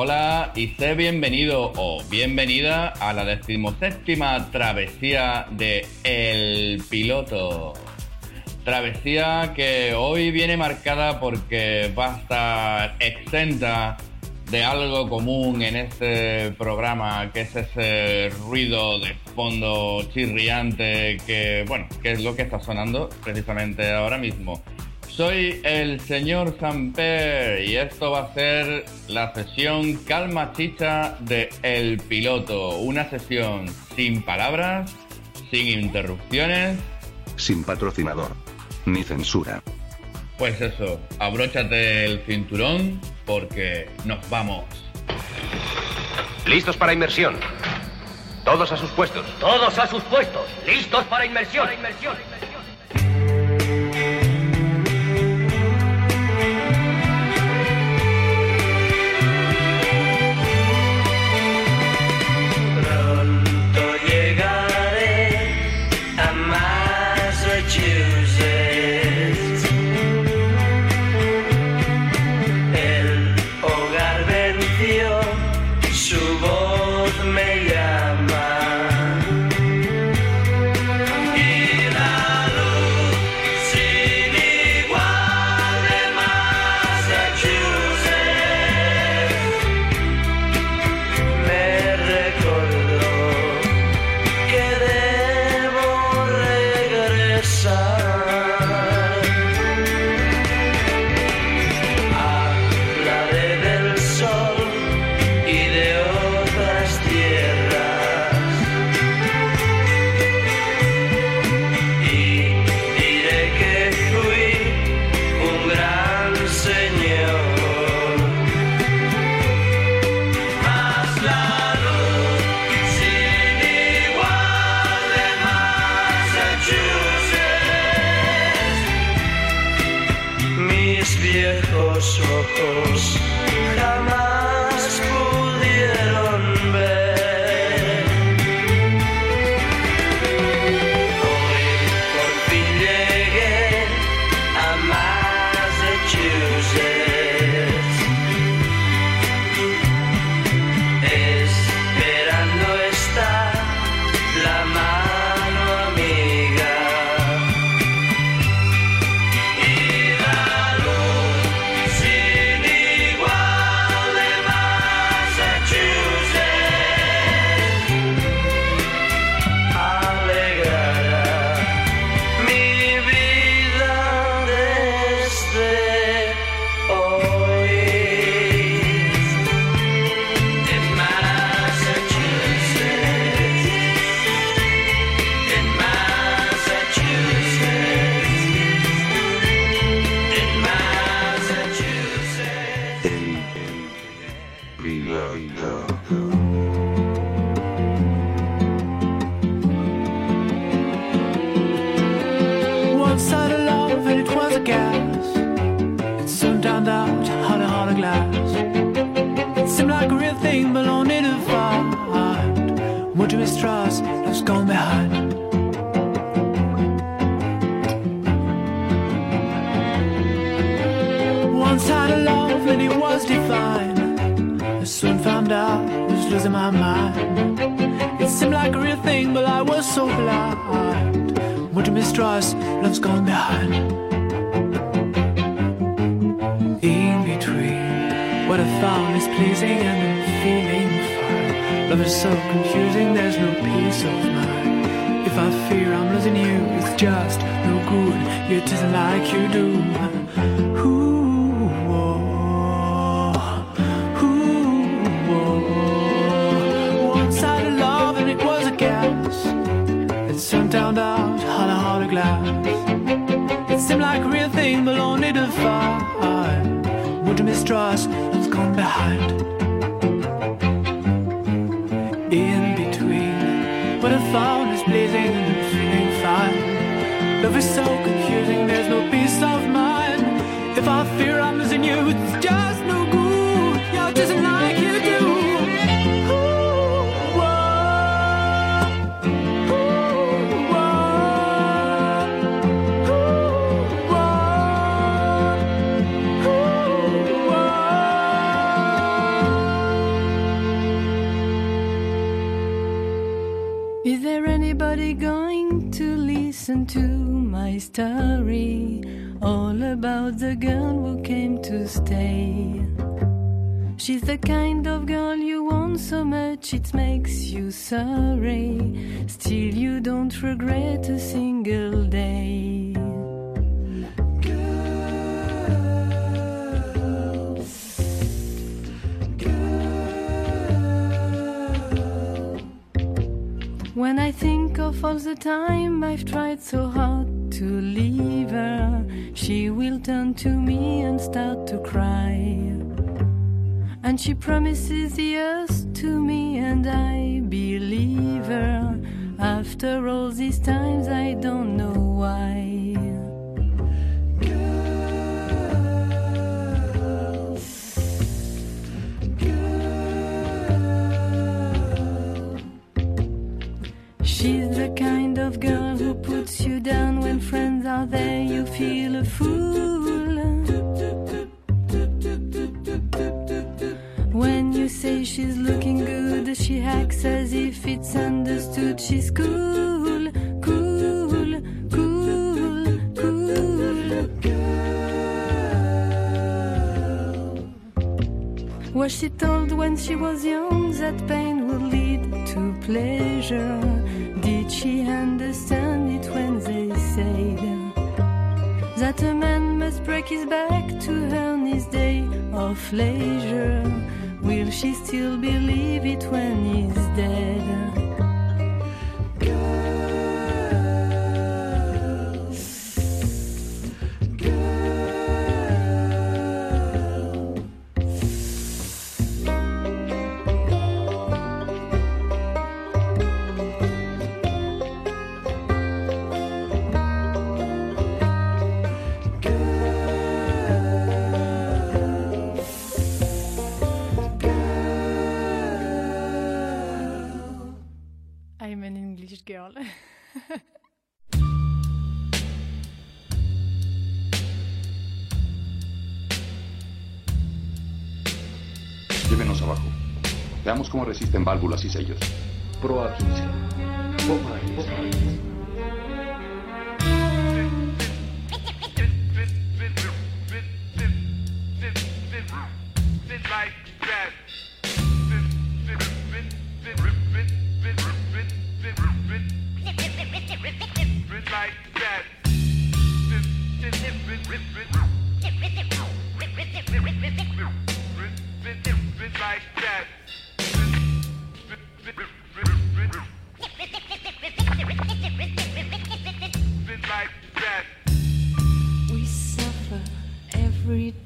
Hola y sé bienvenido o bienvenida a la decimoséptima travesía de El Piloto. Travesía que hoy viene marcada porque va a estar exenta de algo común en este programa, que es ese ruido de fondo chirriante que, bueno, que es lo que está sonando precisamente ahora mismo. Soy el señor Samper y esto va a ser la sesión calma chicha de El Piloto, una sesión sin palabras, sin interrupciones, sin patrocinador, ni censura. Pues eso, abróchate el cinturón porque nos vamos. Listos para inmersión. Todos a sus puestos. Todos a sus puestos. Listos para inmersión. Para inmersión. I was losing my mind. It seemed like a real thing, but I was so blind. What you mistrust? Love's gone behind. In between, what I found is pleasing and I'm feeling fine. Love is so confusing, there's no peace of mind. If I fear I'm losing you, it's just no good. You doesn't like you do. solidified. Would mistrust has gone behind. In between, what I found is blazing and I'm feeling fine. Love is so confusing, there's no peace of mind. If I fear I'm losing you, it's just. Story, all about the girl who came to stay. She's the kind of girl you want so much it makes you sorry. Still, you don't regret a single day. When I think of all the time I've tried so hard to leave her, she will turn to me and start to cry. And she promises the earth to me, and I believe her. After all these times, I don't know why. Resisten válvulas y sellos. Proa 15.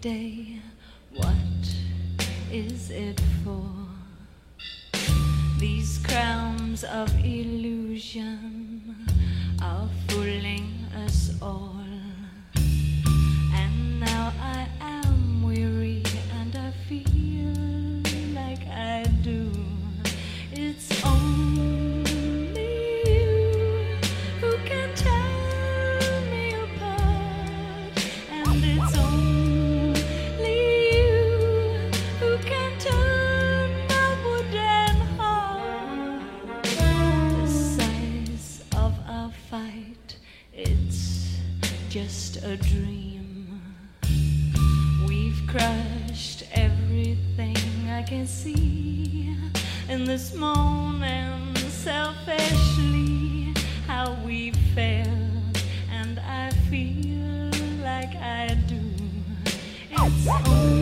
Day. What is it for? These crowns of illusion are fooling us all. A dream. We've crushed everything I can see in this moment selfishly how we failed and I feel like I do it's only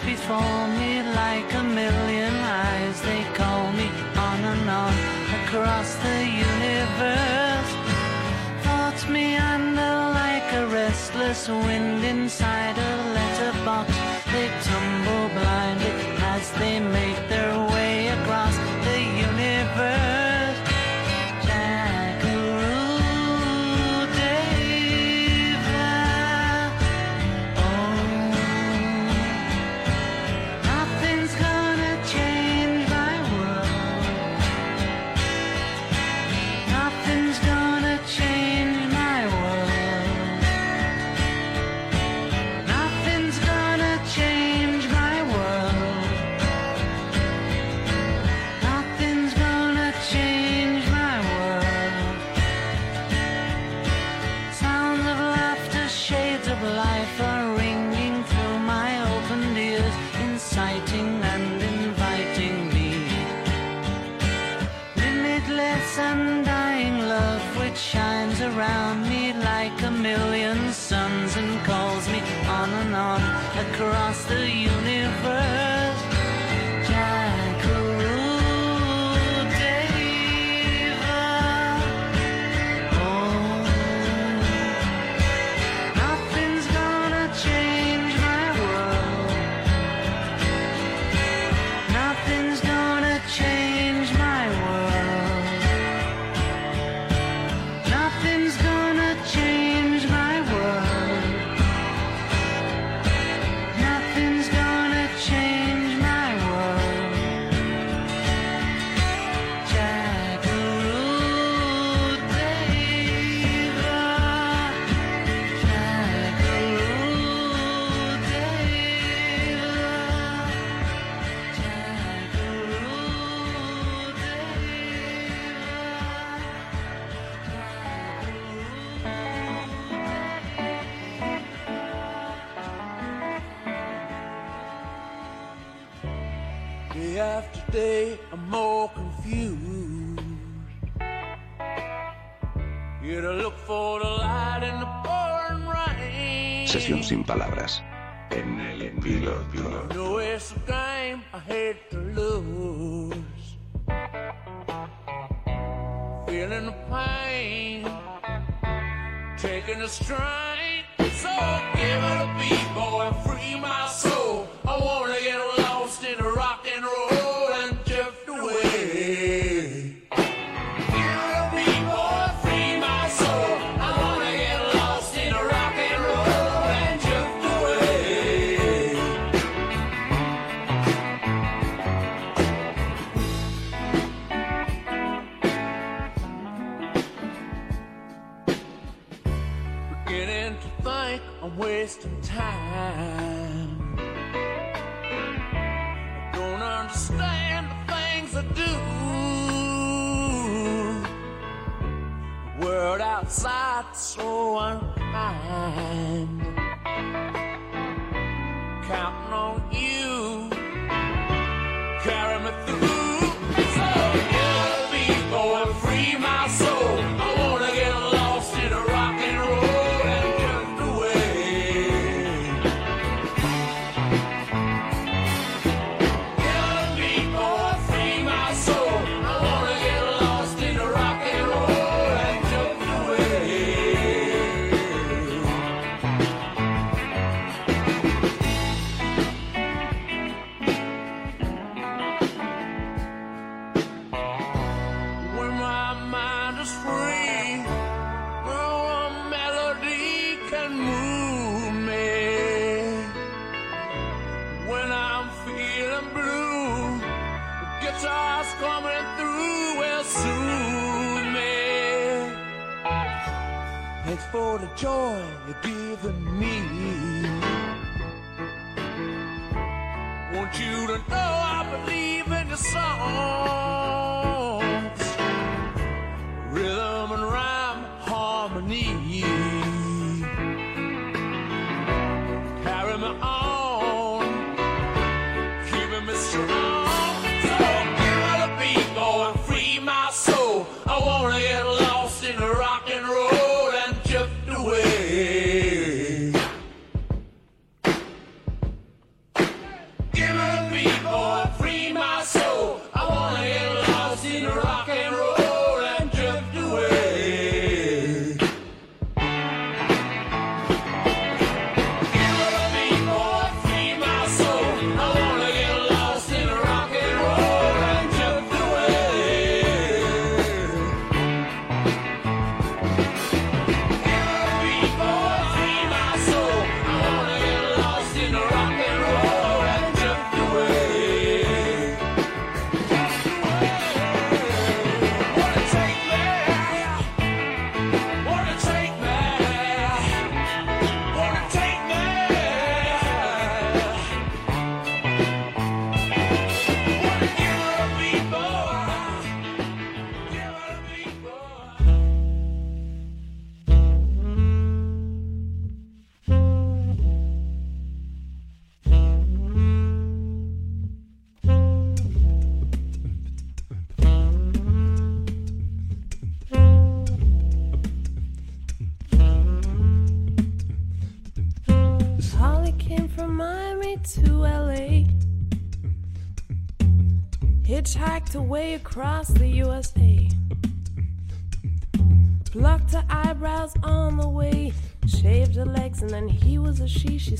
before me like a million eyes. They call me on and on across the universe. Thoughts meander like a restless wind inside shines around me like a million suns and calls me on and on across the universe. expresión sin palabras. En el piloto. No es game I hate to lose. Feeling the pain. Taking the strain. So give it a beat. It's not so unkind. joy you've given me. Want you to know I believe in your song.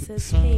says, hey.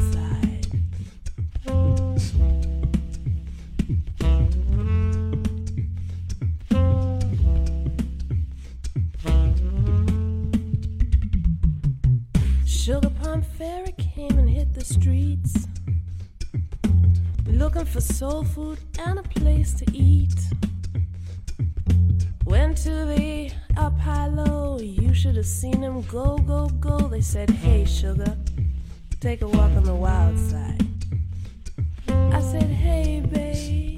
side. For soul food and a place to eat. Went to the up high low. You should have seen them go, go, go. They said, Hey, sugar, take a walk on the wild side. I said, Hey, babe,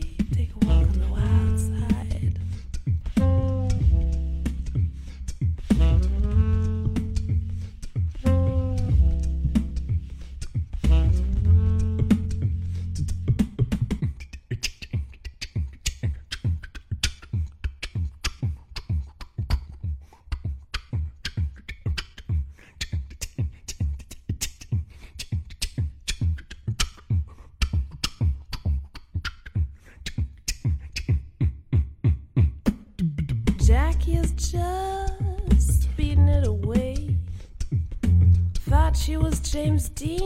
was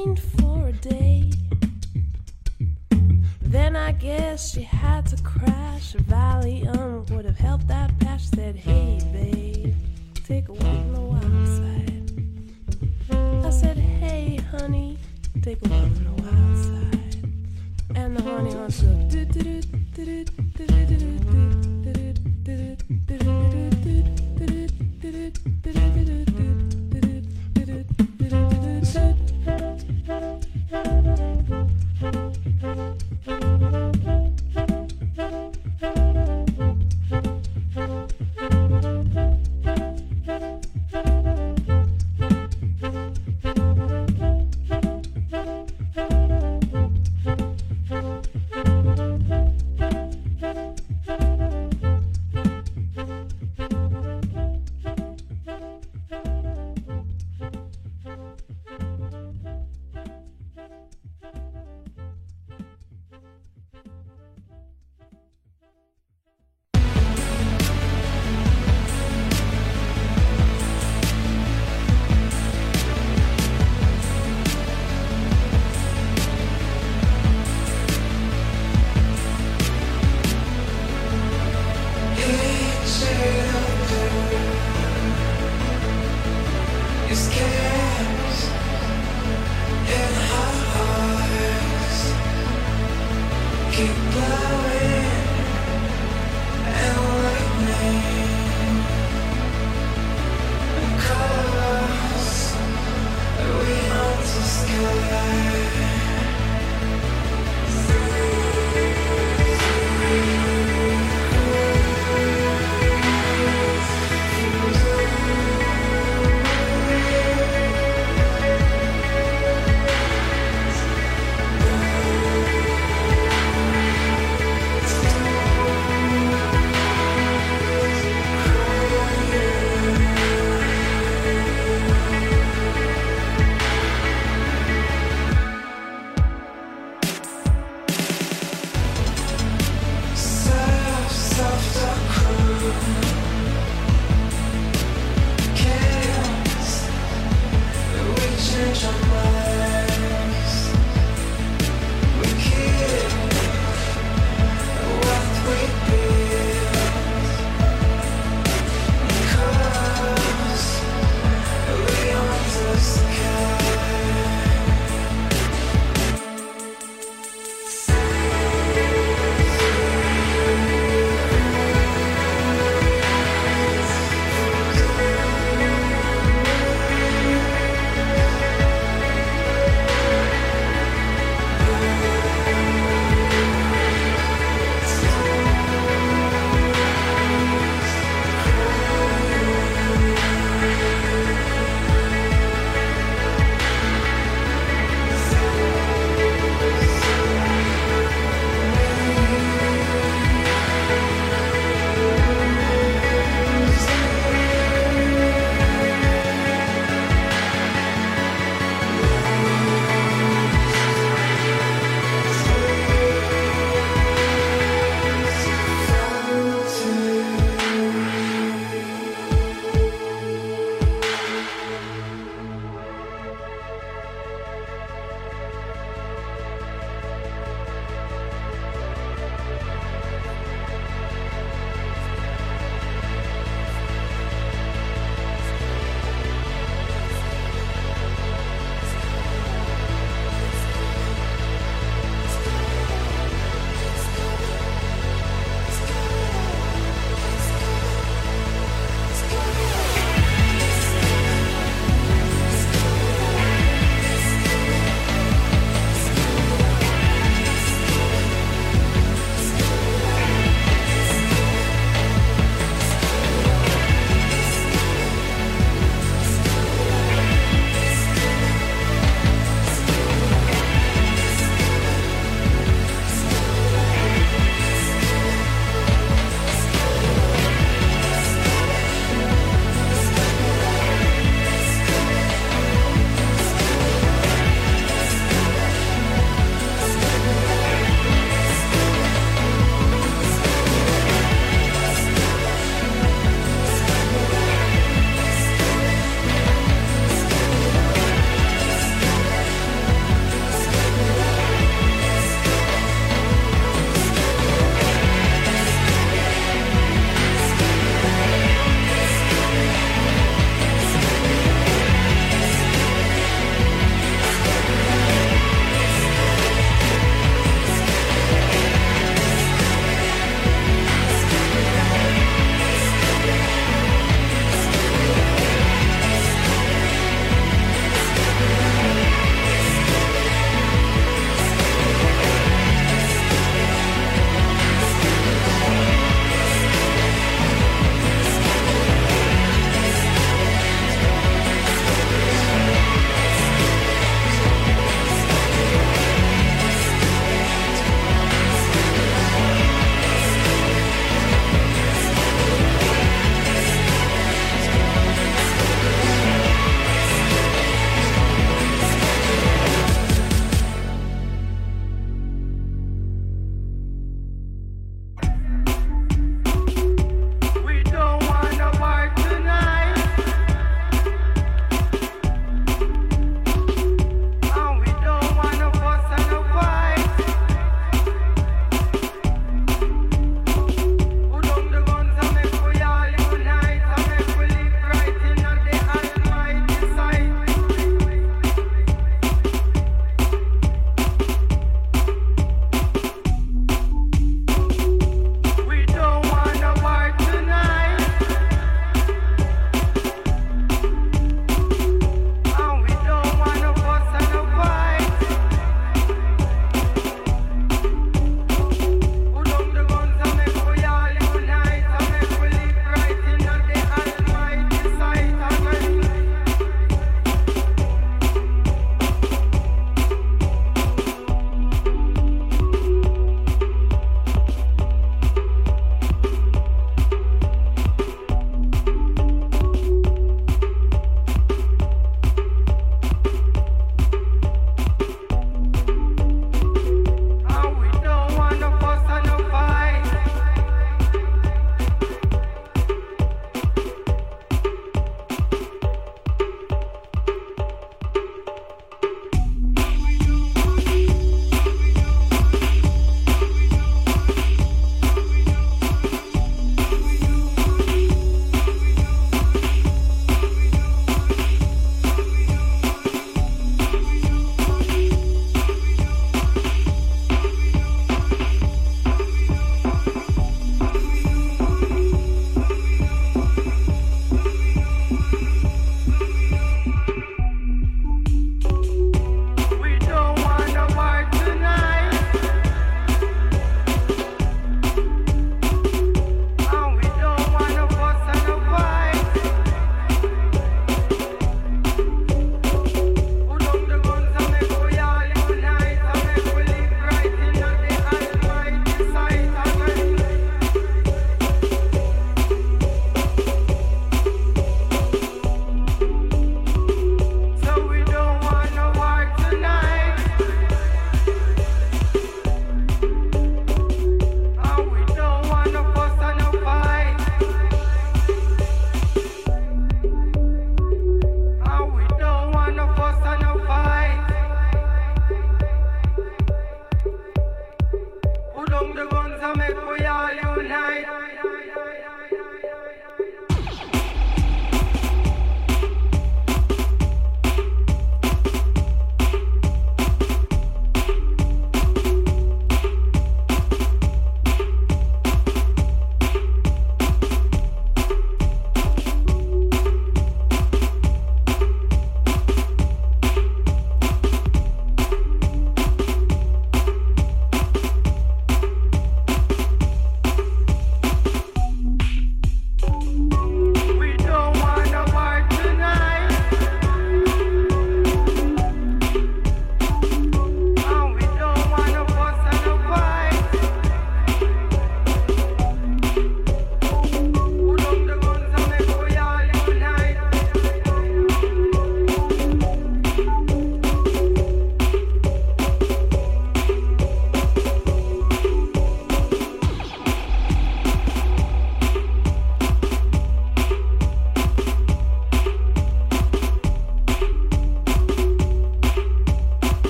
Música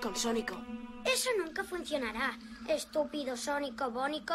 Con sónico. Eso nunca funcionará. Estúpido sónico bónico.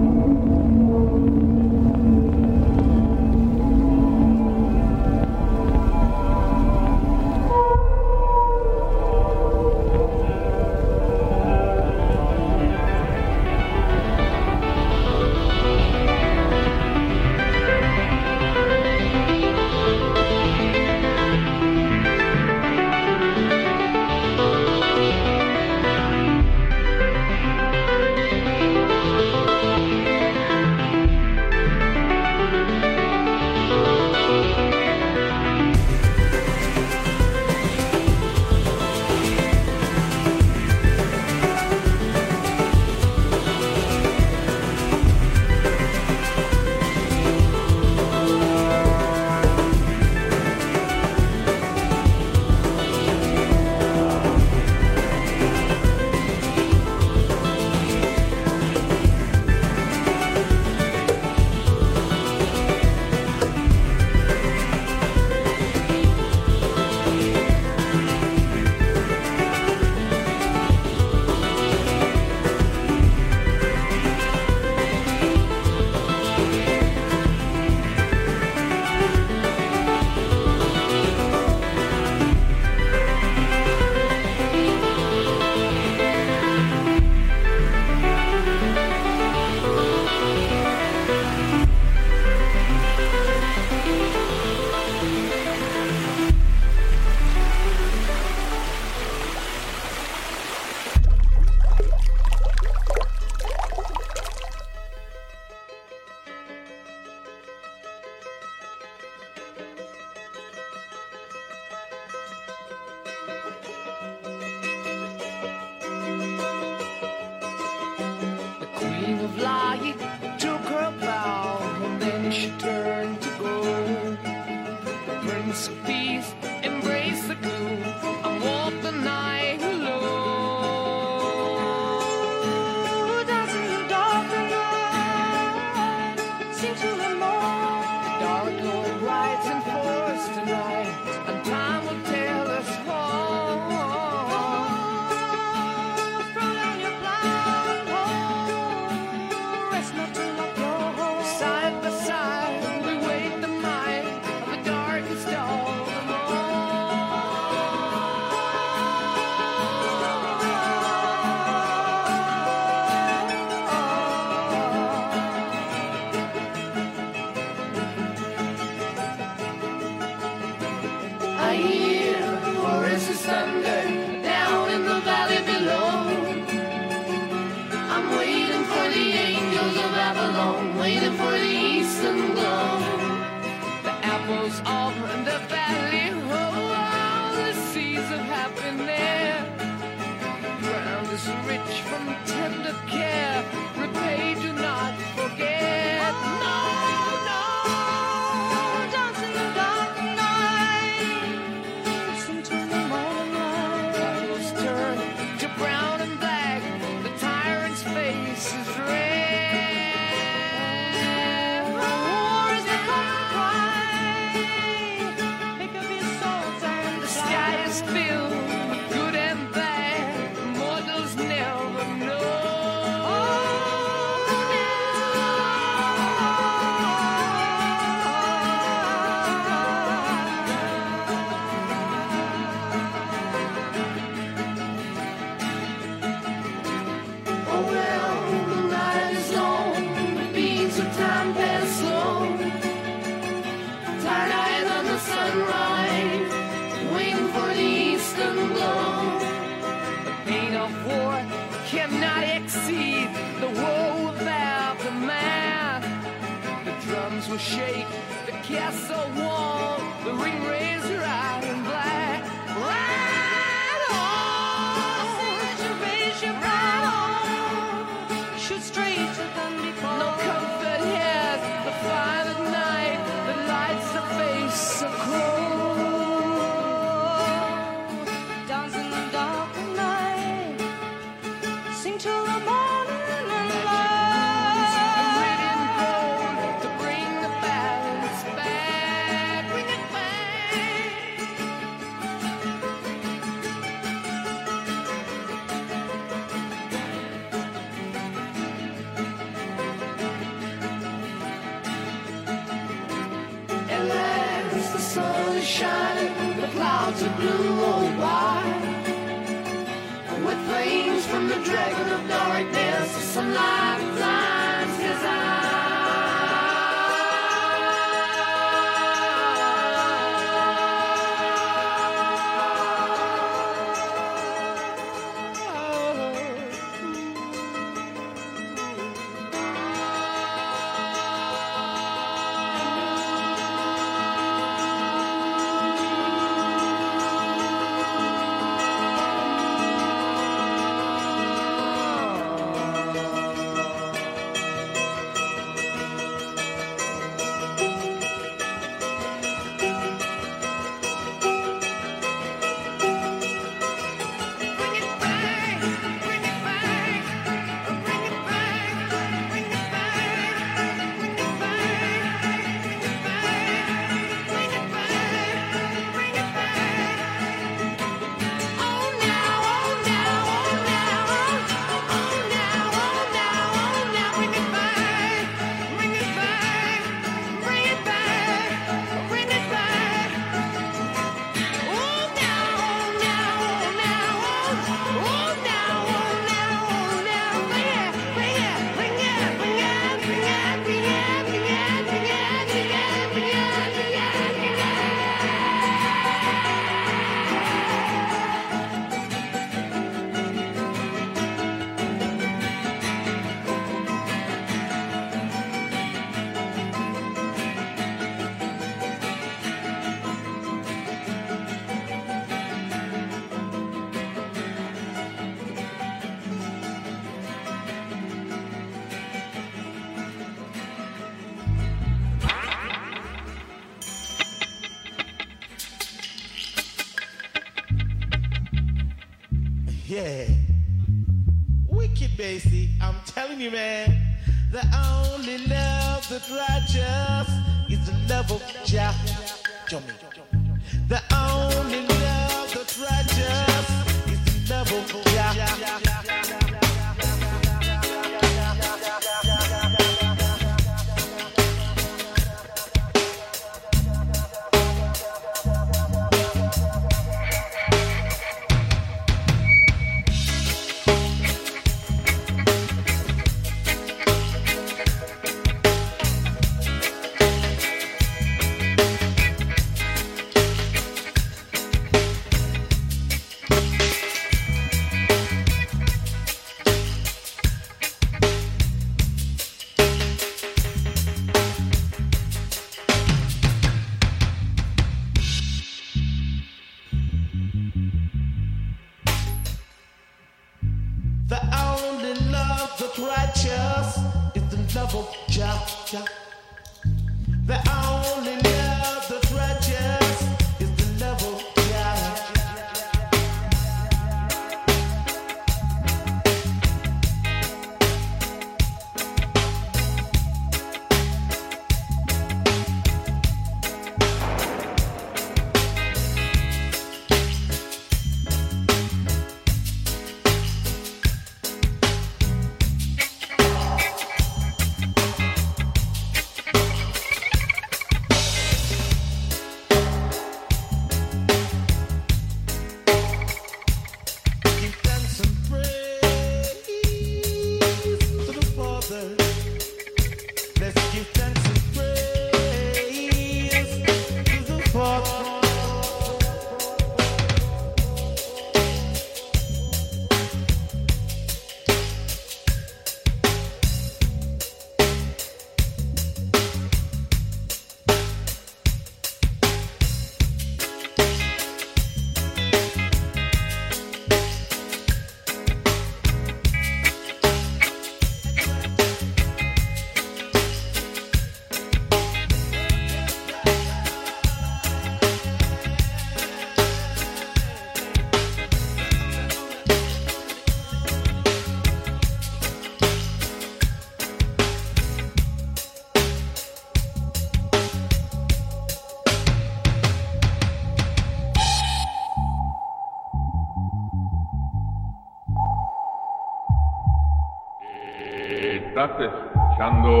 dando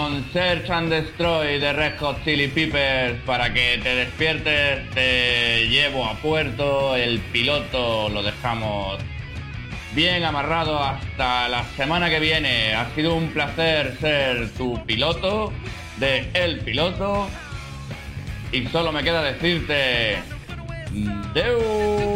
con Search and Destroy de Red Hot Chili Peppers para que te despiertes, te llevo a puerto, el piloto lo dejamos bien amarrado hasta la semana que viene. Ha sido un placer ser tu piloto de El Piloto y solo me queda decirte Deu.